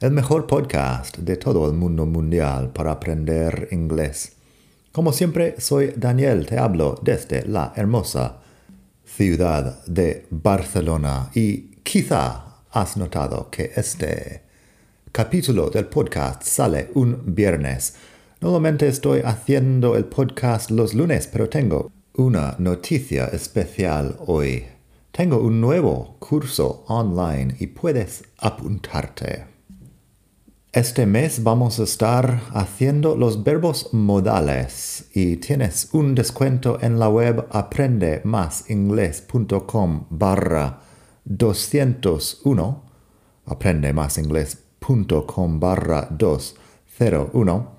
el mejor podcast de todo el mundo mundial para aprender inglés. Como siempre, soy Daniel, te hablo desde la hermosa ciudad de Barcelona y quizá has notado que este capítulo del podcast sale un viernes. Normalmente estoy haciendo el podcast los lunes, pero tengo una noticia especial hoy. Tengo un nuevo curso online y puedes apuntarte. Este mes vamos a estar haciendo los verbos modales y tienes un descuento en la web aprendemasingles.com barra 201 aprendemasingles.com barra 201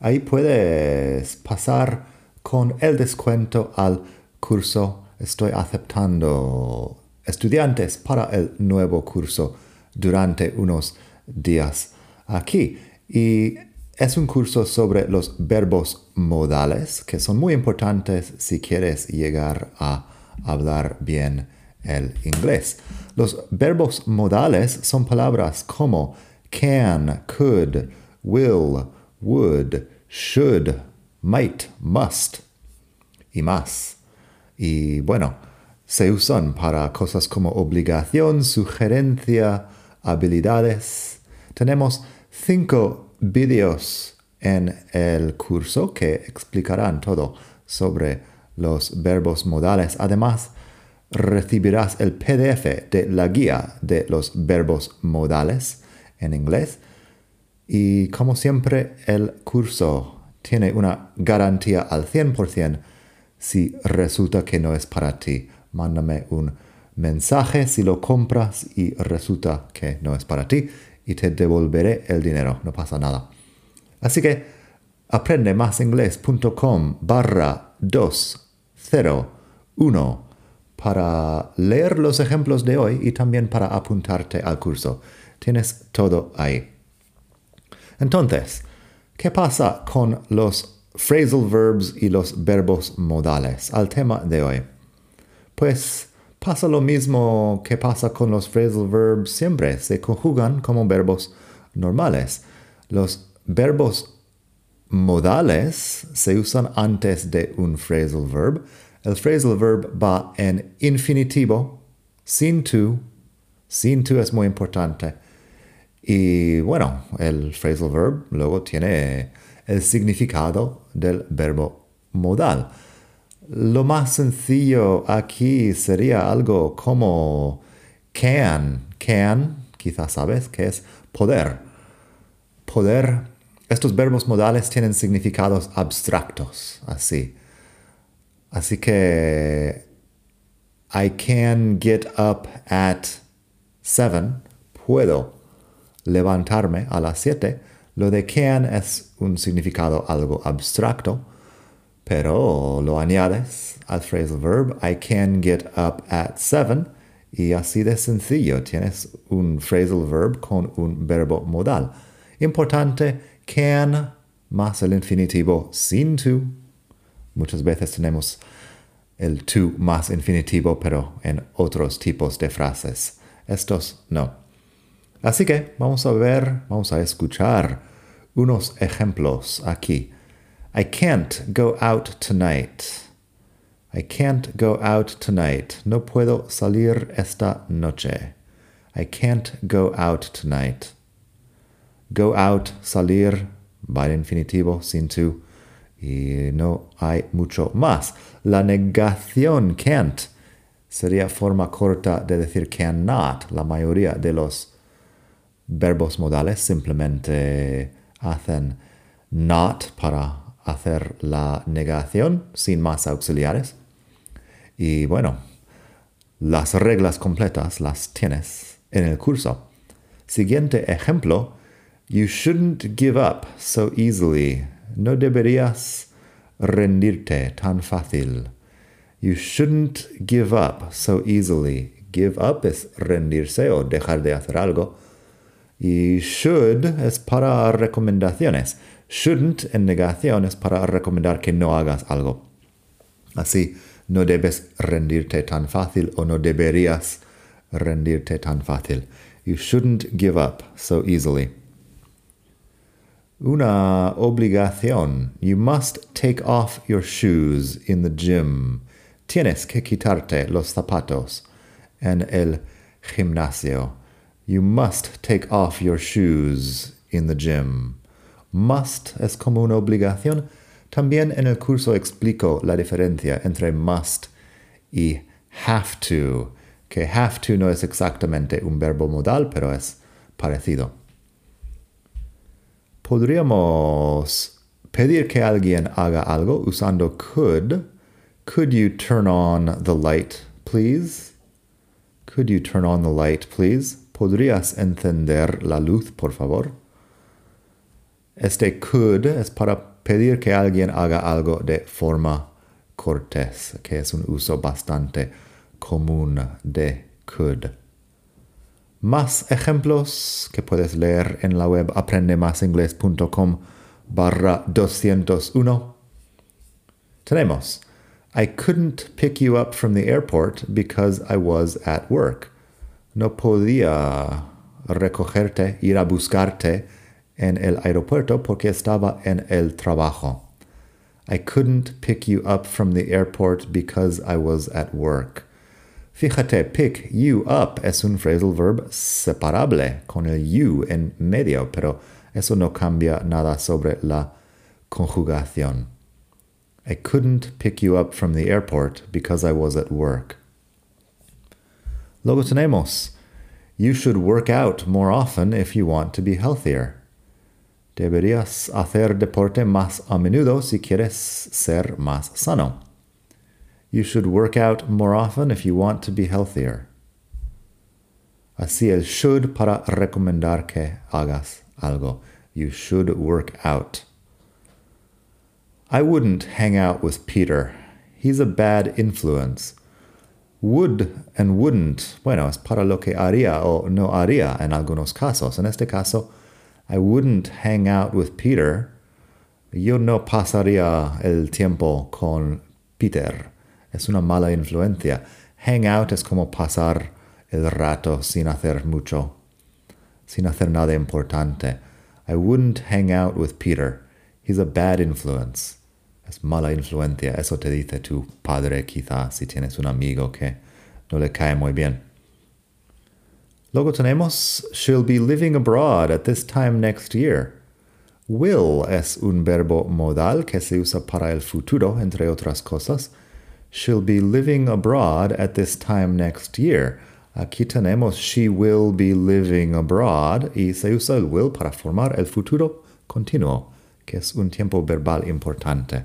Ahí puedes pasar con el descuento al curso. Estoy aceptando estudiantes para el nuevo curso durante unos días aquí. Y es un curso sobre los verbos modales que son muy importantes si quieres llegar a hablar bien el inglés. Los verbos modales son palabras como can, could, will, would, should, might, must y más. Y bueno, se usan para cosas como obligación, sugerencia, habilidades. Tenemos cinco vídeos en el curso que explicarán todo sobre los verbos modales. Además, recibirás el PDF de la guía de los verbos modales en inglés. Y como siempre, el curso tiene una garantía al 100% si resulta que no es para ti. Mándame un mensaje si lo compras y resulta que no es para ti y te devolveré el dinero, no pasa nada. Así que aprende másinglés.com barra 201 para leer los ejemplos de hoy y también para apuntarte al curso. Tienes todo ahí. Entonces, ¿Qué pasa con los phrasal verbs y los verbos modales al tema de hoy? Pues pasa lo mismo que pasa con los phrasal verbs siempre, se conjugan como verbos normales. Los verbos modales se usan antes de un phrasal verb. El phrasal verb va en infinitivo, sin to. Sin to es muy importante. Y bueno, el phrasal verb luego tiene el significado del verbo modal. Lo más sencillo aquí sería algo como can. Can, quizás sabes, que es poder. Poder, estos verbos modales tienen significados abstractos, así. Así que I can get up at seven. Puedo levantarme a las 7, lo de can es un significado algo abstracto, pero lo añades al phrasal verb I can get up at 7 y así de sencillo tienes un phrasal verb con un verbo modal. Importante, can más el infinitivo sin to. Muchas veces tenemos el to más infinitivo, pero en otros tipos de frases. Estos no. Así que vamos a ver, vamos a escuchar unos ejemplos aquí. I can't go out tonight. I can't go out tonight. No puedo salir esta noche. I can't go out tonight. Go out, salir, va infinitivo, sin to. Y no hay mucho más. La negación can't sería forma corta de decir cannot. La mayoría de los verbos modales simplemente hacen not para hacer la negación sin más auxiliares. Y bueno, las reglas completas las tienes en el curso. Siguiente ejemplo, You shouldn't give up so easily. No deberías rendirte tan fácil. You shouldn't give up so easily. Give up es rendirse o dejar de hacer algo. Y should es para recomendaciones. Shouldn't en negación es para recomendar que no hagas algo. Así, no debes rendirte tan fácil o no deberías rendirte tan fácil. You shouldn't give up so easily. Una obligación. You must take off your shoes in the gym. Tienes que quitarte los zapatos en el gimnasio. You must take off your shoes in the gym. Must es como una obligación. También en el curso explico la diferencia entre must y have to, que have to no es exactamente un verbo modal, pero es parecido. Podríamos pedir que alguien haga algo usando could. Could you turn on the light, please? Could you turn on the light, please? ¿Podrías encender la luz, por favor? Este could es para pedir que alguien haga algo de forma cortés, que es un uso bastante común de could. Más ejemplos que puedes leer en la web aprendemasingles.com barra 201. Tenemos, I couldn't pick you up from the airport because I was at work. No podía recogerte, ir a buscarte en el aeropuerto porque estaba en el trabajo. I couldn't pick you up from the airport because I was at work. Fíjate, pick you up es un phrasal verb separable con el you en medio, pero eso no cambia nada sobre la conjugación. I couldn't pick you up from the airport because I was at work. Luego tenemos, you should work out more often if you want to be healthier. Deberías hacer deporte más a menudo si quieres ser más sano. You should work out more often if you want to be healthier. Así el should para recomendar que hagas algo. You should work out. I wouldn't hang out with Peter. He's a bad influence. Would and wouldn't, bueno, es para lo que haría o no haría en algunos casos. En este caso, I wouldn't hang out with Peter. Yo no pasaría el tiempo con Peter es una mala influencia. Hang out es como pasar el rato sin hacer mucho, sin hacer nada importante. I wouldn't hang out with Peter. He's a bad influence. Es mala influencia. Eso te dice tu padre quizá si tienes un amigo que no le cae muy bien. Luego tenemos she'll be living abroad at this time next year. Will es un verbo modal que se usa para el futuro, entre otras cosas. She'll be living abroad at this time next year. Aquí tenemos she will be living abroad y se usa el will para formar el futuro continuo, que es un tiempo verbal importante.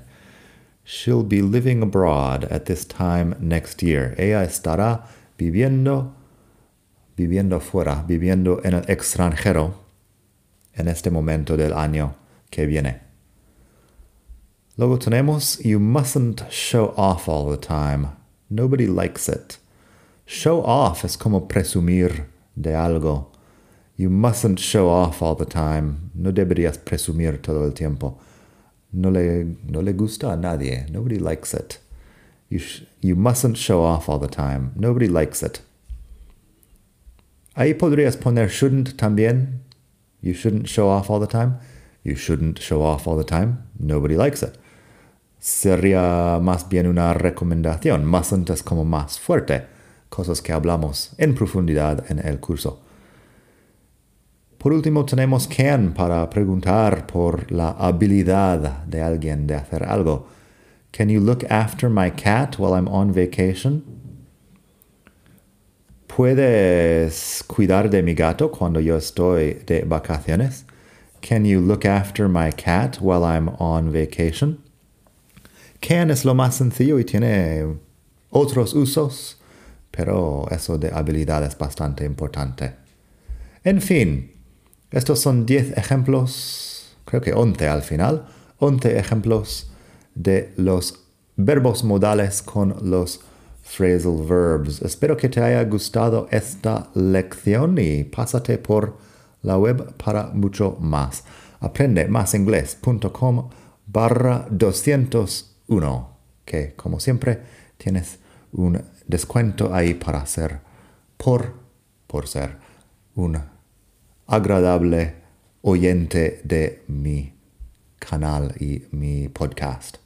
She'll be living abroad at this time next year. Ella estará viviendo, viviendo fuera, viviendo en el extranjero en este momento del año que viene. Luego tenemos, you mustn't show off all the time. Nobody likes it. Show off es como presumir de algo. You mustn't show off all the time. No deberías presumir todo el tiempo. No le, no le gusta a nadie. Nobody likes it. You, you mustn't show off all the time. Nobody likes it. Ahí podrías poner shouldn't también. You shouldn't show off all the time. You shouldn't show off all the time. Nobody likes it. sería más bien una recomendación, más antes como más fuerte, cosas que hablamos en profundidad en el curso. Por último, tenemos can para preguntar por la habilidad de alguien de hacer algo. Can you look after my cat while I'm on vacation? ¿Puedes cuidar de mi gato cuando yo estoy de vacaciones? Can you look after my cat while I'm on vacation? Can es lo más sencillo y tiene otros usos, pero eso de habilidad es bastante importante. En fin, Estos son 10 ejemplos, creo que 11 al final, 11 ejemplos de los verbos modales con los phrasal verbs. Espero que te haya gustado esta lección y pásate por la web para mucho más. Aprende másinglés.com barra 201, que como siempre tienes un descuento ahí para hacer por, por ser un agradable oyente de mi canal y mi podcast.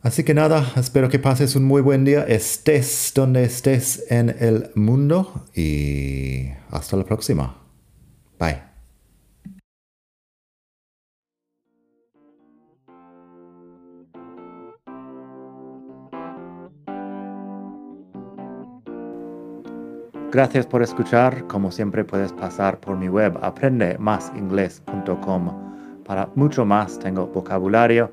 Así que nada, espero que pases un muy buen día, estés donde estés en el mundo y hasta la próxima. Bye. Gracias por escuchar. Como siempre puedes pasar por mi web aprendemasingles.com. Para mucho más tengo vocabulario,